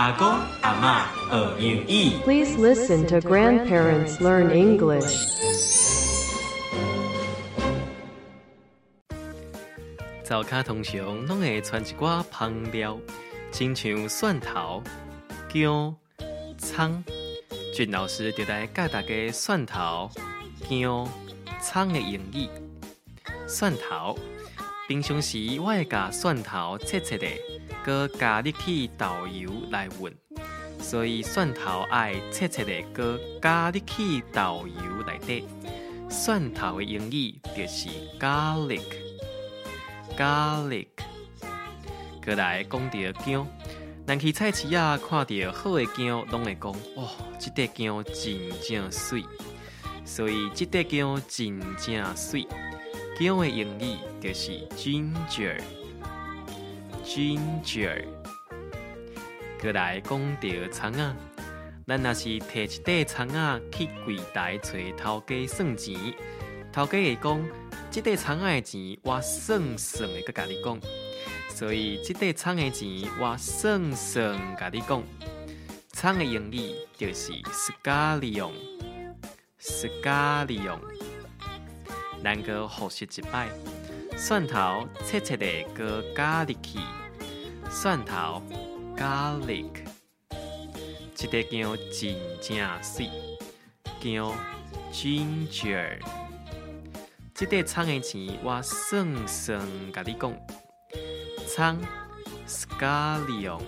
阿公阿妈学英语。Please listen to grandparents learn English. 灶卡通常拢会传一寡香料，亲像蒜头、姜、葱。俊老师就来教大家蒜头、姜、葱的用语。蒜头。平常时我会甲蒜头切切的，搁加入去豆油来混，所以蒜头爱切切的，搁加入去豆油内底。蒜头的英语就是 garlic，garlic。过来讲到姜，咱去菜市啊看到好的姜，拢会讲哇，这块姜真正水，所以这块姜真正水。姜的英语就是 ginger，ginger。过来讲到葱啊，咱若是摕一袋葱啊去柜台找头家算钱，头家会讲，这袋葱的钱我算算的，佮家己讲。所以这袋葱的钱我算算甲你讲。葱的英语就是 scallion，scallion。咱个复习一摆，蒜头切切的搁加入去，蒜头 garlic，一块姜真正水，姜 ginger，这块葱的钱我算算甲你讲，葱 scallion。